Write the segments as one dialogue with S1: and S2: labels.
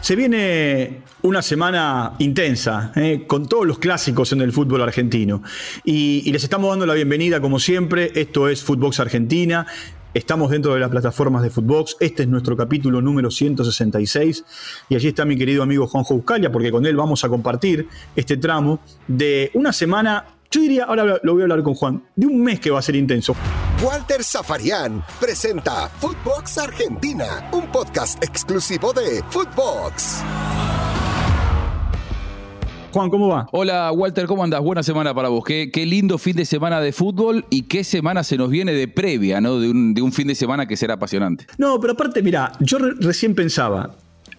S1: Se viene una semana intensa, eh, con todos los clásicos en el fútbol argentino. Y, les estamos dando la bienvenida, como siempre. Esto es Footbox Argentina. Estamos dentro de las plataformas de Footbox. Este es nuestro capítulo número 166. Y allí está mi querido amigo Juanjo Buscalia, porque con él vamos a compartir este tramo de una semana yo diría, ahora lo voy a hablar con Juan, de un mes que va a ser intenso.
S2: Walter Zafarian presenta Footbox Argentina, un podcast exclusivo de Footbox.
S1: Juan, ¿cómo va?
S3: Hola, Walter, ¿cómo andas? Buena semana para vos. Qué, qué, lindo fin de semana de fútbol y qué semana se nos viene de previa, ¿no? De un, de un fin de semana que será apasionante.
S1: No, pero aparte, mira, yo re recién pensaba,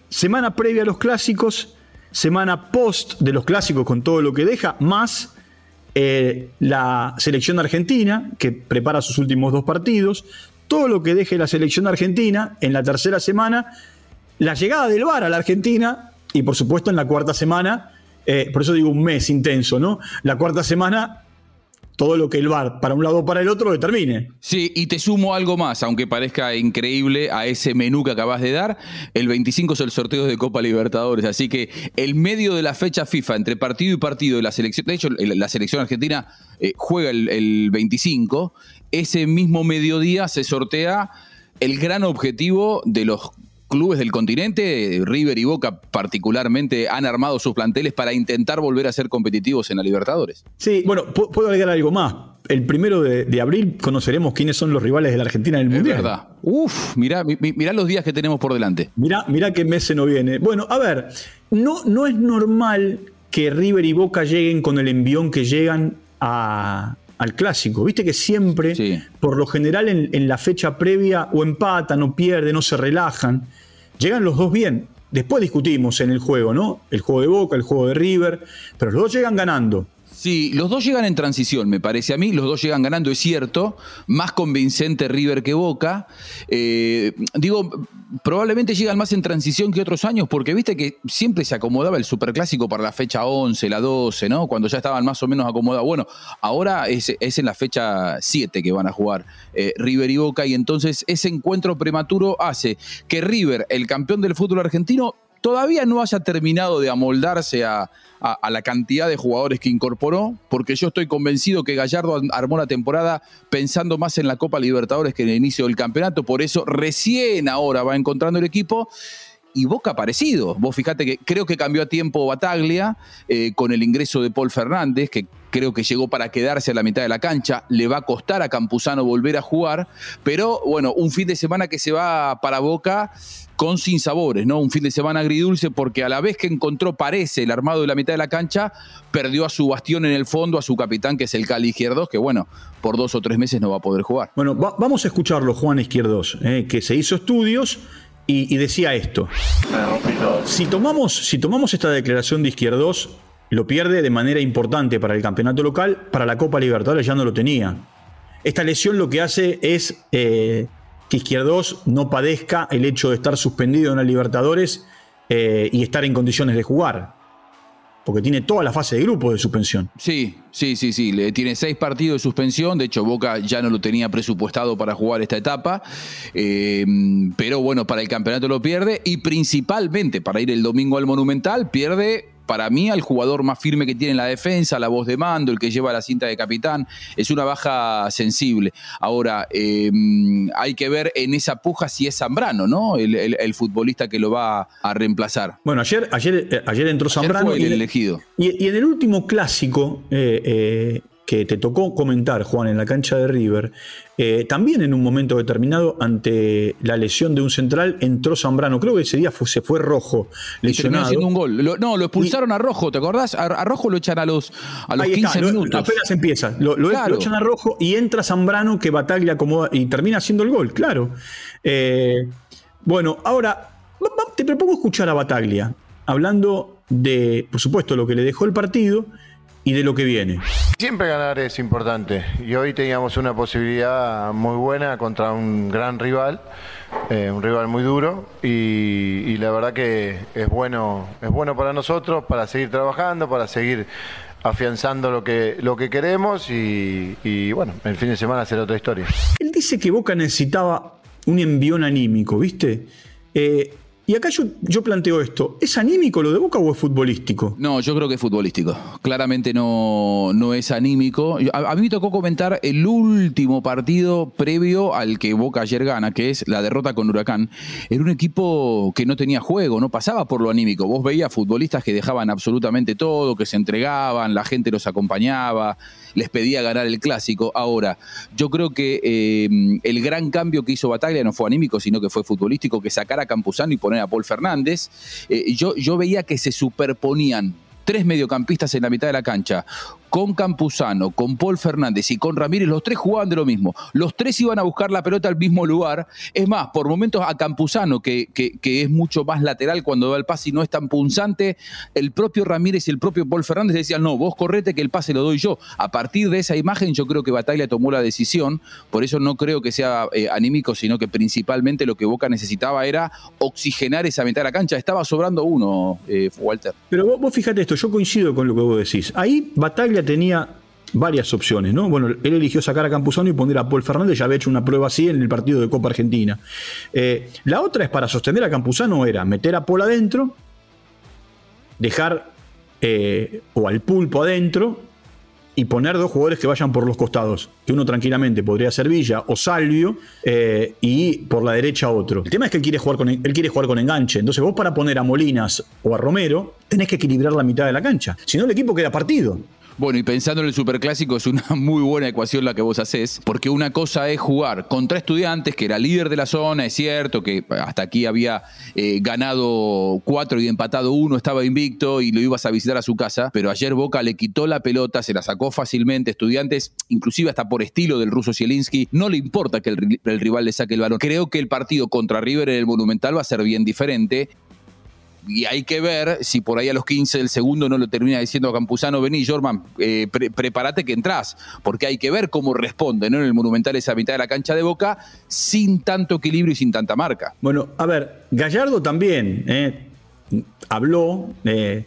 S1: semana previa a los clásicos, semana post de los clásicos con todo lo que deja, más eh, la selección argentina, que prepara sus últimos dos partidos, todo lo que deje la selección argentina en la tercera semana, la llegada del VAR a la Argentina y por supuesto en la cuarta semana, eh, por eso digo un mes intenso, ¿no? La cuarta semana todo lo que el VAR para un lado o para el otro determine.
S3: Sí, y te sumo algo más, aunque parezca increíble a ese menú que acabas de dar, el 25 es el sorteo de Copa Libertadores, así que el medio de la fecha FIFA entre partido y partido de la selección, de hecho la selección argentina eh, juega el, el 25, ese mismo mediodía se sortea el gran objetivo de los clubes del continente, River y Boca particularmente, han armado sus planteles para intentar volver a ser competitivos en la Libertadores.
S1: Sí, bueno, puedo agregar algo más. El primero de, de, abril conoceremos quiénes son los rivales de la Argentina en el Mundial.
S3: Es verdad. Uf, mirá, mirá los días que tenemos por delante.
S1: Mirá, mirá qué mes se nos viene. Bueno, a ver, no, no es normal que River y Boca lleguen con el envión que llegan a, al clásico. Viste que siempre, sí. por lo general, en, en, la fecha previa, o empatan, o pierden, o se relajan. Llegan los dos bien. Después discutimos en el juego, ¿no? El juego de Boca, el juego de River, pero los dos llegan ganando.
S3: Sí, los dos llegan en transición, me parece a mí. Los dos llegan ganando, es cierto. Más convincente River que Boca. Eh, digo, probablemente llegan más en transición que otros años, porque viste que siempre se acomodaba el superclásico para la fecha 11, la 12, ¿no? Cuando ya estaban más o menos acomodados. Bueno, ahora es, en la fecha 7 que van a jugar eh, River y Boca, y entonces ese encuentro prematuro hace que River, el campeón del fútbol argentino, todavía no haya terminado de amoldarse a, a, la cantidad de jugadores que incorporó, porque yo estoy convencido que Gallardo armó la temporada pensando más en la Copa Libertadores que en el inicio del campeonato, por eso recién ahora va encontrando el equipo. Y Boca parecido. Vos fijate que creo que cambió a tiempo Bataglia eh, con el ingreso de Paul Fernández, que creo que llegó para quedarse a la mitad de la cancha. Le va a costar a Campuzano volver a jugar, pero bueno, un fin de semana que se va para Boca con sinsabores, ¿no? Un fin de semana agridulce porque a la vez que encontró, parece, el armado de la mitad de la cancha, perdió a su bastión en el fondo, a su capitán, que es el Cali Izquierdos, que bueno, por dos o tres meses no va a poder jugar.
S1: Bueno, va, vamos a escucharlo, Juan Izquierdos, eh, que se hizo estudios y, decía esto. Si tomamos, si tomamos esta declaración de Izquierdos, lo pierde de manera importante para el campeonato local, para la Copa Libertadores ya no lo tenía. Esta lesión lo que hace es eh, que Izquierdos no padezca el hecho de estar suspendido en la Libertadores eh, y estar en condiciones de jugar. Porque tiene toda la fase de grupo de suspensión.
S3: Sí, sí, sí, sí. Le tiene seis partidos de suspensión. De hecho, Boca ya no lo tenía presupuestado para jugar esta etapa. Eh, pero bueno, para el campeonato lo pierde. Y principalmente para ir el domingo al Monumental, pierde para mí al jugador más firme que tiene en la defensa, la voz de mando, el que lleva la cinta de capitán, es una baja sensible. Ahora, eh, hay que ver en esa puja si es Zambrano, ¿no? El, el, el, futbolista que lo va a reemplazar.
S1: Bueno, ayer, ayer, ayer entró
S3: ayer
S1: Zambrano.
S3: Fue el
S1: y,
S3: elegido.
S1: Y, y, en el último clásico, eh, eh, que te tocó comentar, Juan, en la cancha de River, eh, también en un momento determinado, ante la lesión de un central, entró Zambrano. Creo que ese día fue, se fue rojo, lesionado.
S3: haciendo un gol. Lo, no, lo expulsaron y, a Rojo, ¿te acordás? A, a, Rojo lo echan a los, a los 15
S1: está,
S3: minutos.
S1: Lo, apenas empieza. Lo, lo, claro. lo, echan a Rojo y entra Zambrano que Bataglia acomoda y termina haciendo el gol, claro. Eh, bueno, ahora te propongo escuchar a Bataglia hablando de, por supuesto, lo que le dejó el partido y de lo que viene.
S4: Siempre ganar es importante y hoy teníamos una posibilidad muy buena contra un gran rival, eh, un rival muy duro y, y, la verdad que es bueno, es bueno para nosotros, para seguir trabajando, para seguir afianzando lo que, lo que queremos y, y bueno, el fin de semana será otra historia.
S1: Él dice que Boca necesitaba un envión anímico, ¿viste? Eh, Y acá yo, planteo esto, ¿es anímico lo de Boca o es futbolístico?
S3: No, yo creo que es futbolístico. Claramente no, no es anímico. A, mí me tocó comentar el último partido previo al que Boca ayer gana, que es la derrota con Huracán. Era un equipo que no tenía juego, no pasaba por lo anímico. Vos veías futbolistas que dejaban absolutamente todo, que se entregaban, la gente los acompañaba, les pedía ganar el clásico. Ahora, yo creo que eh, el gran cambio que hizo Bataglia no fue anímico, sino que fue futbolístico, que sacara a Campuzano y Paul Fernández. Eh, yo, yo veía que se superponían tres mediocampistas en la mitad de la cancha, con Campuzano, con Paul Fernández y con Ramírez, los tres jugaban de lo mismo. Los tres iban a buscar la pelota al mismo lugar. Es más, por momentos a Campuzano, que, es mucho más lateral cuando da el pase y no es tan punzante, el propio Ramírez y el propio Paul Fernández decían, no, vos correte que el pase lo doy yo. A partir de esa imagen yo creo que Bataglia tomó la decisión, por eso no creo que sea eh, anímico, sino que principalmente lo que Boca necesitaba era oxigenar esa mitad de la cancha. Estaba sobrando uno, eh, Walter.
S1: Pero vos, vos fíjate esto, yo coincido con lo que vos decís. Ahí Bataglia tenía varias opciones, ¿no? Bueno, él eligió sacar a Campuzano y poner a Paul Fernández, ya había hecho una prueba así en el partido de Copa Argentina. Eh, la otra es para sostener a Campuzano, era meter a Paul adentro, dejar eh, o al pulpo adentro y poner dos jugadores que vayan por los costados, que uno tranquilamente podría ser Villa o Salvio eh, y por la derecha otro. El tema es que quiere, jugar con, él quiere jugar con enganche, entonces vos para poner a Molinas o a Romero tenés que equilibrar la mitad de la cancha, si no el equipo queda partido.
S3: Bueno, y pensando en el superclásico, es una muy buena ecuación la que vos haces, porque una cosa es jugar contra estudiantes, que era líder de la zona, es cierto que hasta aquí había eh, ganado cuatro y empatado uno, estaba invicto y lo ibas a visitar a su casa, pero ayer Boca le quitó la pelota, se la sacó fácilmente, estudiantes, inclusive hasta por estilo del ruso Zielinski, no le importa que el, el rival le saque el balón. Creo que el partido contra River en el Monumental va a ser bien diferente y hay que ver si por ahí a los 15 del segundo no lo termina diciendo a Campuzano, vení, Jorman, eh, prepárate que entras, porque hay que ver cómo responde ¿no? en el Monumental esa mitad de la cancha de Boca sin tanto equilibrio y sin tanta marca.
S1: Bueno, a ver, Gallardo también eh, habló, eh,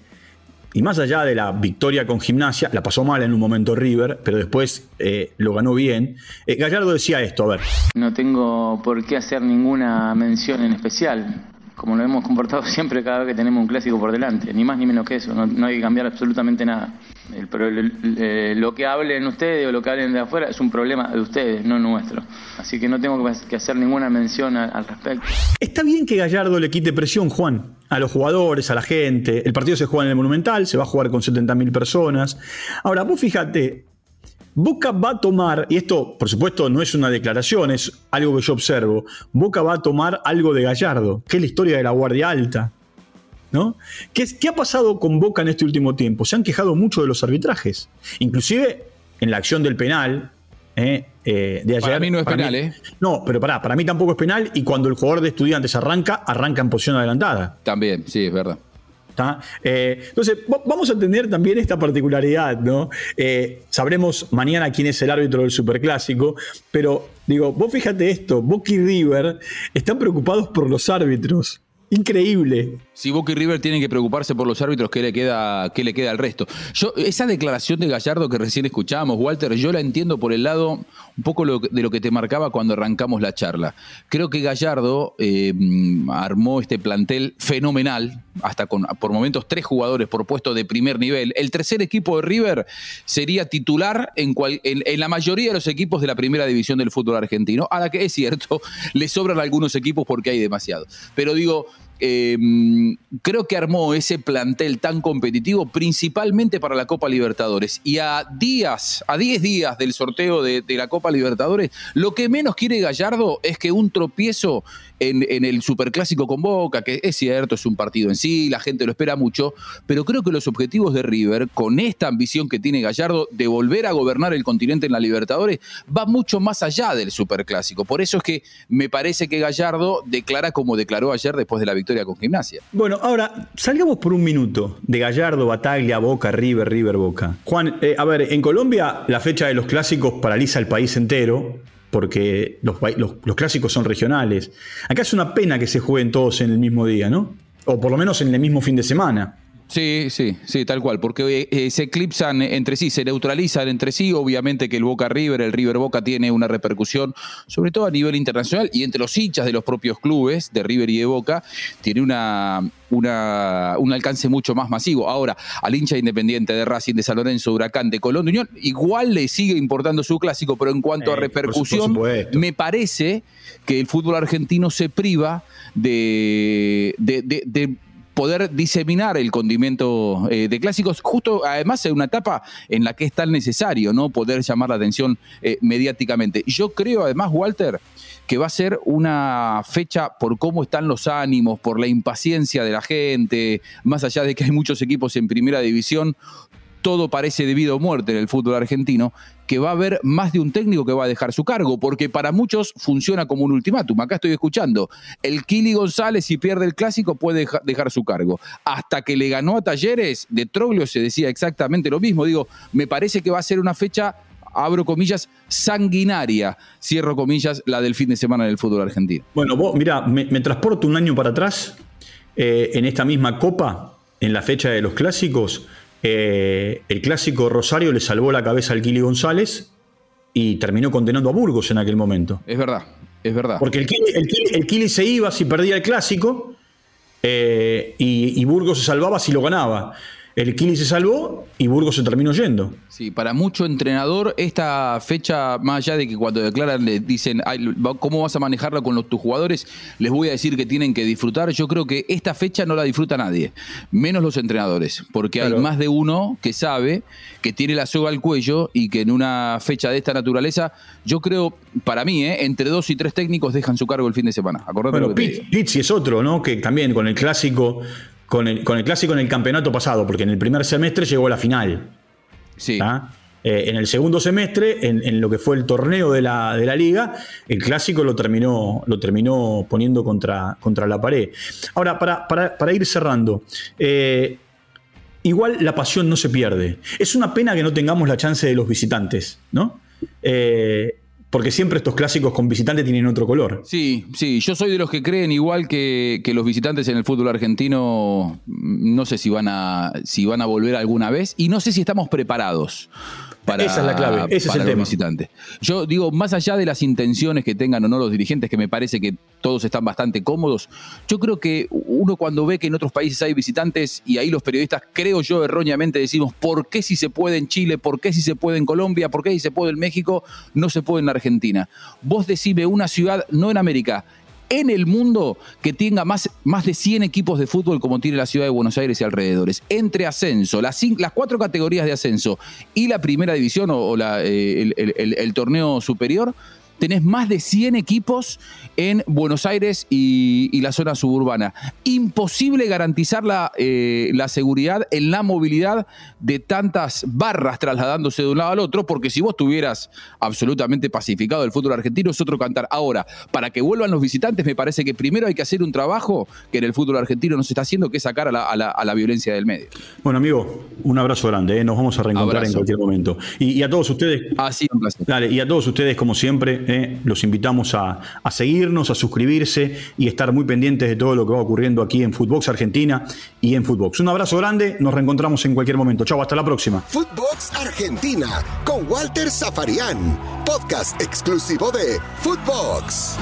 S1: y más allá de la victoria con gimnasia, la pasó mal en un momento River, pero después lo ganó bien. Gallardo decía esto, a ver.
S5: No tengo por qué hacer ninguna mención en especial como lo hemos comportado siempre cada vez que tenemos un clásico por delante, ni más ni menos que eso, no, hay que cambiar absolutamente nada. pero lo que hablen ustedes o lo que hablen de afuera es un problema de ustedes, no nuestro. Así que no tengo que hacer ninguna mención al, respecto.
S1: Está bien que Gallardo le quite presión, Juan, a los jugadores, a la gente. El partido se juega en el Monumental, se va a jugar con 70.000 personas. Ahora, vos fíjate, Boca va a tomar, y esto por supuesto no es una declaración, es algo que yo observo, Boca va a tomar algo de Gallardo, que es la historia de la Guardia Alta. ¿no? ¿Qué, ¿Qué, ha pasado con Boca en este último tiempo? Se han quejado mucho de los arbitrajes, inclusive en la acción del penal. ¿eh? Eh, de ayer,
S3: para mí no es penal, ¿eh?
S1: No, pero pará, para mí tampoco es penal y cuando el jugador de estudiantes arranca, arranca en posición adelantada.
S3: También, sí, es verdad.
S1: Eh, entonces, vamos a tener también esta particularidad, ¿no? Eh, sabremos mañana quién es el árbitro del Superclásico, pero digo, vos fíjate esto, Boca y River están preocupados por los árbitros. Increíble.
S3: Si Boca y River tienen que preocuparse por los árbitros, ¿qué le queda, qué le queda al resto? Yo, esa declaración de Gallardo que recién escuchábamos, Walter, yo la entiendo por el lado un poco de lo que te marcaba cuando arrancamos la charla. Creo que Gallardo eh, armó este plantel fenomenal, hasta con por momentos tres jugadores por puesto de primer nivel. El tercer equipo de River sería titular en, en, la mayoría de los equipos de la primera división del fútbol argentino, a la que es cierto, le sobran algunos equipos porque hay demasiado. Pero digo, Em, creo que armó ese plantel tan competitivo principalmente para la Copa Libertadores. Y a días, a 10 días del sorteo de, la Copa Libertadores, lo que menos quiere Gallardo es que un tropiezo en, el Superclásico con Boca, que es cierto, es un partido en sí, la gente lo espera mucho, pero creo que los objetivos de River, con esta ambición que tiene Gallardo de volver a gobernar el continente en la Libertadores, va mucho más allá del Superclásico. Por eso es que me parece que Gallardo declara como declaró ayer después de la victoria con Gimnasia.
S1: Bueno, ahora, salgamos por un minuto de Gallardo, Bataglia, Boca, River, River, Boca. Juan, eh, a ver, en Colombia la fecha de los clásicos paraliza el país entero porque los, clásicos son regionales. Acá es una pena que se jueguen todos en el mismo día, ¿no? O por lo menos en el mismo fin de semana.
S3: Sí, sí, sí, tal cual, porque eh, se eclipsan entre sí, se neutralizan entre sí. Obviamente que el Boca River, el River Boca tiene una repercusión, sobre todo a nivel internacional y entre los hinchas de los propios clubes de River y de Boca, tiene una, una, un alcance mucho más masivo. Ahora, al hincha independiente de Racing, de San Lorenzo, Huracán, de Colón, de Unión, igual le sigue importando su clásico, pero en cuanto a repercusión, me parece que el fútbol argentino se priva de, de poder diseminar el condimento eh, de clásicos, justo además en una etapa en la que es tan necesario, ¿no? Poder llamar la atención eh, mediáticamente. Yo creo además, Walter, que va a ser una fecha por cómo están los ánimos, por la impaciencia de la gente, más allá de que hay muchos equipos en primera división, todo parece debido a muerte en el fútbol argentino, que va a haber más de un técnico que va a dejar su cargo, porque para muchos funciona como un ultimátum. Acá estoy escuchando, el Kili González si pierde el clásico puede dejar su cargo. Hasta que le ganó a Talleres, de Troglio se decía exactamente lo mismo. Digo, me parece que va a ser una fecha abro comillas, sanguinaria, cierro comillas, la del fin de semana del fútbol argentino.
S1: Bueno, vos, mira, me, transporto un año para atrás, eh, en esta misma copa, en la fecha de los clásicos, eh, el clásico Rosario le salvó la cabeza al Kili González y terminó condenando a Burgos en aquel momento.
S3: Es verdad, es verdad.
S1: Porque el Kili, se iba si perdía el clásico eh, y, y Burgos se salvaba si lo ganaba. El Kili se salvó y Burgos se terminó yendo.
S3: Sí, para mucho entrenador, esta fecha, más allá de que cuando declaran le dicen cómo vas a manejarla con los, tus jugadores, les voy a decir que tienen que disfrutar. Yo creo que esta fecha no la disfruta nadie, menos los entrenadores, porque hay más de uno que sabe que tiene la soga al cuello y que en una fecha de esta naturaleza, yo creo, para mí, ¿eh? entre dos y tres técnicos dejan su cargo el fin de semana.
S1: Acordate bueno, Pizzi es otro, ¿no? Que también con el clásico con el, clásico en el campeonato pasado, porque en el primer semestre llegó a la final.
S3: Sí.
S1: Eh, en el segundo semestre, en, lo que fue el torneo de la, de la, liga, el clásico lo terminó, lo terminó poniendo contra, contra la pared. Ahora, para, ir cerrando, eh, igual la pasión no se pierde. Es una pena que no tengamos la chance de los visitantes, ¿no? Eh, porque siempre estos clásicos con visitantes tienen otro color.
S3: Sí, sí, yo soy de los que creen igual que, los visitantes en el fútbol argentino, no sé si van, a, si van a volver alguna vez y no sé si estamos preparados para,
S1: Esa es la clave, ese es el tema.
S3: visitante. Yo digo, más allá de las intenciones que tengan o no los dirigentes, que me parece que todos están bastante cómodos, yo creo que uno cuando ve que en otros países hay visitantes y ahí los periodistas, creo yo erróneamente decimos, ¿por qué si se puede en Chile? ¿Por qué si se puede en Colombia? ¿Por qué si se puede en México? No se puede en Argentina. Vos decime una ciudad, no en América, en el mundo que tenga más, más de 100 equipos de fútbol como tiene la ciudad de Buenos Aires y alrededores. Entre ascenso, las, las cuatro categorías de ascenso y la primera división o, eh, el torneo superior, tenés más de 100 equipos en Buenos Aires y, la zona suburbana. Imposible garantizar la, eh, la, seguridad en la movilidad de tantas barras trasladándose de un lado al otro, porque si vos tuvieras absolutamente pacificado el fútbol argentino es otro cantar. Ahora, para que vuelvan los visitantes, me parece que primero hay que hacer un trabajo que en el fútbol argentino no se está haciendo, que es sacar a la, violencia del medio.
S1: Bueno, amigo, un abrazo grande, ¿eh? nos vamos a reencontrar en cualquier momento. Y, a todos ustedes.
S3: Ah, sí, un placer.
S1: Dale, y a todos ustedes, como siempre, ¿eh? los invitamos a, seguirnos, a suscribirse y estar muy pendientes de todo lo que va ocurriendo aquí en Footbox Argentina y en Footbox. Un abrazo grande, nos reencontramos en cualquier momento. Chau, hasta la próxima.
S2: Footbox Argentina con Walter Zafarian, podcast exclusivo de Footbox.